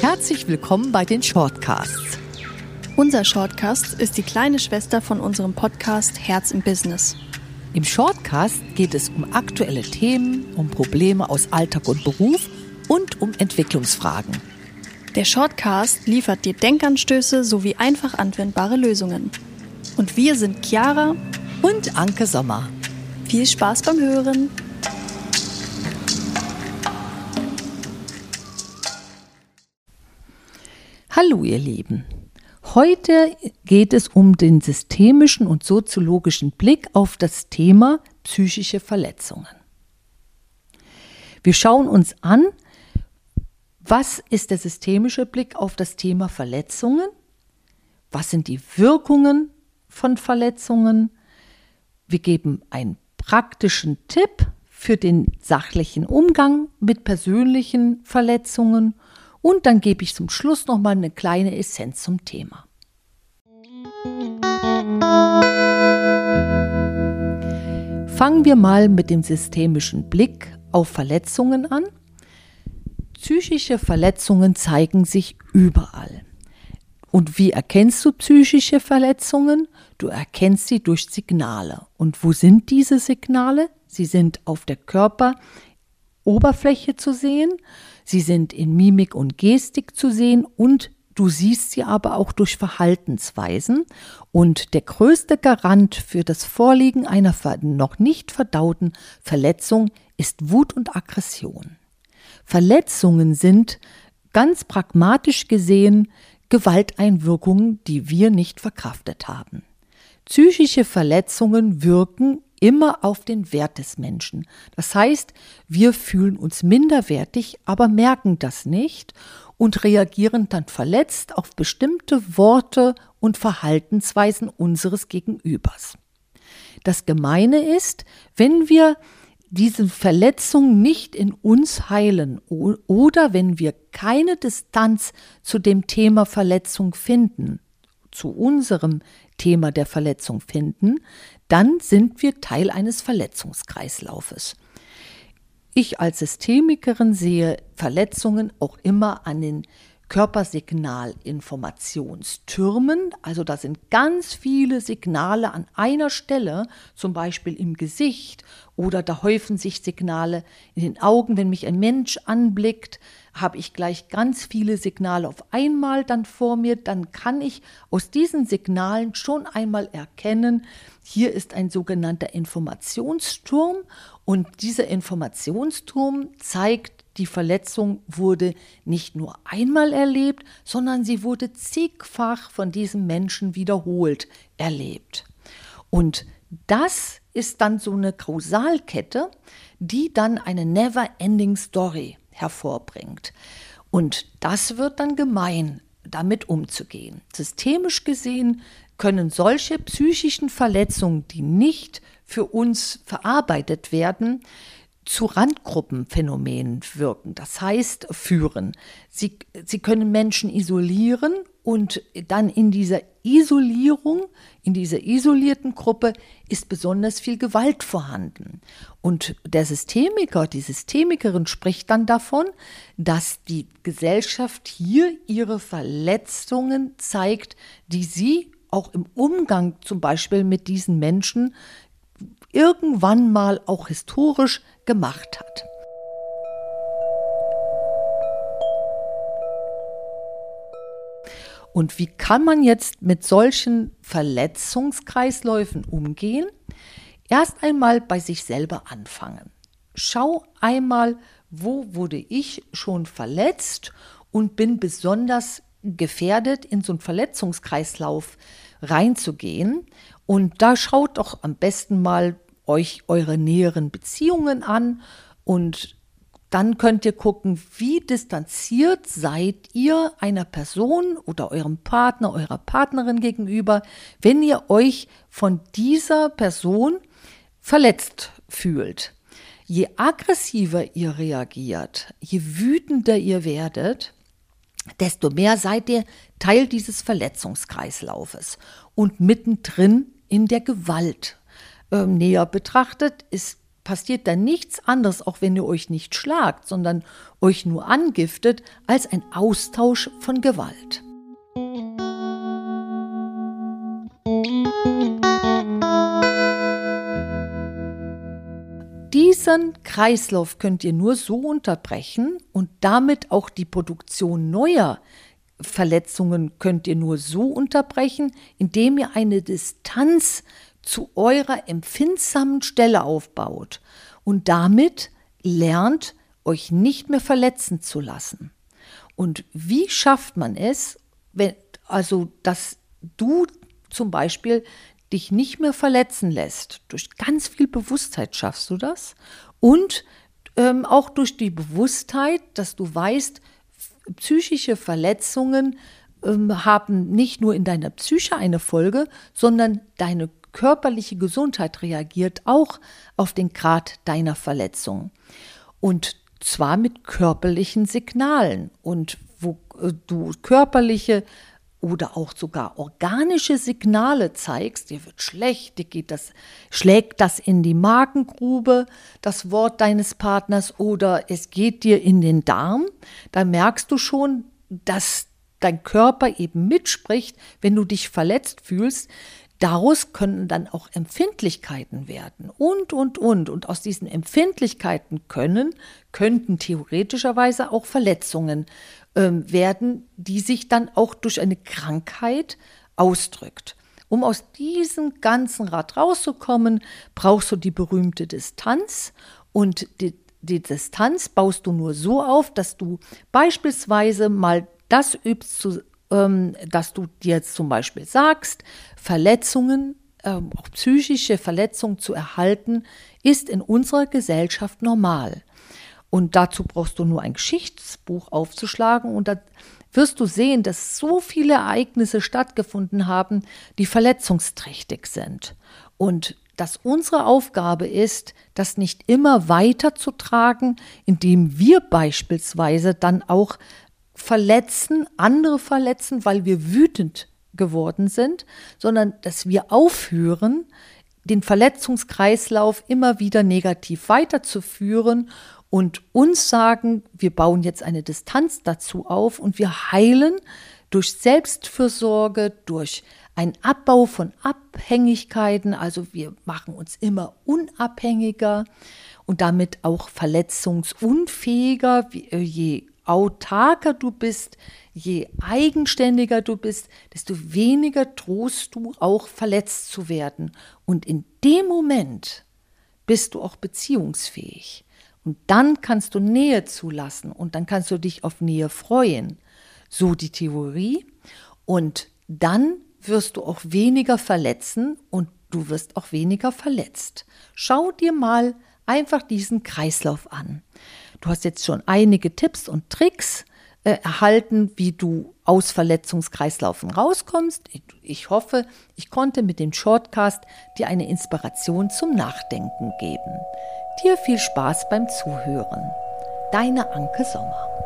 Herzlich willkommen bei den Shortcasts. Unser Shortcast ist die kleine Schwester von unserem Podcast Herz im Business. Im Shortcast geht es um aktuelle Themen, um Probleme aus Alltag und Beruf und um Entwicklungsfragen. Der Shortcast liefert dir Denkanstöße sowie einfach anwendbare Lösungen. Und wir sind Chiara und Anke Sommer. Viel Spaß beim Hören! Hallo ihr Lieben. Heute geht es um den systemischen und soziologischen Blick auf das Thema psychische Verletzungen. Wir schauen uns an, was ist der systemische Blick auf das Thema Verletzungen? Was sind die Wirkungen von Verletzungen? Wir geben einen praktischen Tipp für den sachlichen Umgang mit persönlichen Verletzungen und dann gebe ich zum Schluss noch mal eine kleine Essenz zum Thema. Fangen wir mal mit dem systemischen Blick auf Verletzungen an. Psychische Verletzungen zeigen sich überall. Und wie erkennst du psychische Verletzungen? Du erkennst sie durch Signale. Und wo sind diese Signale? Sie sind auf der Körperoberfläche zu sehen. Sie sind in Mimik und Gestik zu sehen und du siehst sie aber auch durch Verhaltensweisen. Und der größte Garant für das Vorliegen einer noch nicht verdauten Verletzung ist Wut und Aggression. Verletzungen sind ganz pragmatisch gesehen Gewalteinwirkungen, die wir nicht verkraftet haben. Psychische Verletzungen wirken immer auf den Wert des Menschen. Das heißt, wir fühlen uns minderwertig, aber merken das nicht und reagieren dann verletzt auf bestimmte Worte und Verhaltensweisen unseres Gegenübers. Das Gemeine ist, wenn wir diese Verletzung nicht in uns heilen oder wenn wir keine Distanz zu dem Thema Verletzung finden, zu unserem Thema der Verletzung finden, dann sind wir Teil eines Verletzungskreislaufes. Ich als Systemikerin sehe Verletzungen auch immer an den Körpersignalinformationstürmen. Also da sind ganz viele Signale an einer Stelle, zum Beispiel im Gesicht oder da häufen sich Signale in den Augen. Wenn mich ein Mensch anblickt, habe ich gleich ganz viele Signale auf einmal dann vor mir. Dann kann ich aus diesen Signalen schon einmal erkennen, hier ist ein sogenannter Informationsturm und dieser Informationsturm zeigt, die Verletzung wurde nicht nur einmal erlebt, sondern sie wurde zigfach von diesem Menschen wiederholt erlebt. Und das ist dann so eine Kausalkette, die dann eine never-ending Story hervorbringt. Und das wird dann gemein, damit umzugehen. Systemisch gesehen können solche psychischen Verletzungen, die nicht für uns verarbeitet werden, zu Randgruppenphänomenen wirken, das heißt führen. Sie, sie können Menschen isolieren und dann in dieser Isolierung, in dieser isolierten Gruppe ist besonders viel Gewalt vorhanden. Und der Systemiker, die Systemikerin spricht dann davon, dass die Gesellschaft hier ihre Verletzungen zeigt, die sie auch im Umgang zum Beispiel mit diesen Menschen irgendwann mal auch historisch gemacht hat. Und wie kann man jetzt mit solchen Verletzungskreisläufen umgehen? Erst einmal bei sich selber anfangen. Schau einmal, wo wurde ich schon verletzt und bin besonders gefährdet, in so einen Verletzungskreislauf reinzugehen. Und da schaut doch am besten mal euch eure näheren Beziehungen an und dann könnt ihr gucken, wie distanziert seid ihr einer Person oder eurem Partner, eurer Partnerin gegenüber, wenn ihr euch von dieser Person verletzt fühlt. Je aggressiver ihr reagiert, je wütender ihr werdet, desto mehr seid ihr Teil dieses Verletzungskreislaufes und mittendrin in der Gewalt. Ähm, näher betrachtet ist passiert dann nichts anderes, auch wenn ihr euch nicht schlagt, sondern euch nur angiftet, als ein Austausch von Gewalt. Diesen Kreislauf könnt ihr nur so unterbrechen und damit auch die Produktion neuer Verletzungen könnt ihr nur so unterbrechen, indem ihr eine Distanz zu eurer empfindsamen Stelle aufbaut und damit lernt, euch nicht mehr verletzen zu lassen. Und wie schafft man es, wenn, also, dass du zum Beispiel dich nicht mehr verletzen lässt? Durch ganz viel Bewusstheit schaffst du das und ähm, auch durch die Bewusstheit, dass du weißt, psychische Verletzungen ähm, haben nicht nur in deiner Psyche eine Folge, sondern deine körperliche Gesundheit reagiert auch auf den Grad deiner Verletzung. Und zwar mit körperlichen Signalen. Und wo äh, du körperliche oder auch sogar organische Signale zeigst, dir wird schlecht, dir geht das, schlägt das in die Magengrube, das Wort deines Partners, oder es geht dir in den Darm, dann merkst du schon, dass dein Körper eben mitspricht, wenn du dich verletzt fühlst, Daraus können dann auch Empfindlichkeiten werden und, und, und. Und aus diesen Empfindlichkeiten können, könnten theoretischerweise auch Verletzungen äh, werden, die sich dann auch durch eine Krankheit ausdrückt. Um aus diesem ganzen Rad rauszukommen, brauchst du die berühmte Distanz und die, die Distanz baust du nur so auf, dass du beispielsweise mal das übst zu ähm, dass du dir zum Beispiel sagst, Verletzungen, ähm, auch psychische Verletzungen zu erhalten, ist in unserer Gesellschaft normal. Und dazu brauchst du nur ein Geschichtsbuch aufzuschlagen und da wirst du sehen, dass so viele Ereignisse stattgefunden haben, die verletzungsträchtig sind. Und dass unsere Aufgabe ist, das nicht immer weiterzutragen, indem wir beispielsweise dann auch verletzen, andere verletzen, weil wir wütend geworden sind, sondern dass wir aufhören, den Verletzungskreislauf immer wieder negativ weiterzuführen und uns sagen, wir bauen jetzt eine Distanz dazu auf und wir heilen durch Selbstfürsorge, durch einen Abbau von Abhängigkeiten, also wir machen uns immer unabhängiger und damit auch verletzungsunfähiger, äh, je autarker du bist, je eigenständiger du bist, desto weniger drohst du auch verletzt zu werden. Und in dem Moment bist du auch beziehungsfähig. Und dann kannst du Nähe zulassen und dann kannst du dich auf Nähe freuen. So die Theorie. Und dann wirst du auch weniger verletzen und du wirst auch weniger verletzt. Schau dir mal einfach diesen Kreislauf an. Du hast jetzt schon einige Tipps und Tricks äh, erhalten, wie du aus Verletzungskreislaufen rauskommst. Ich, ich hoffe, ich konnte mit dem Shortcast dir eine Inspiration zum Nachdenken geben. Dir viel Spaß beim Zuhören. Deine Anke Sommer.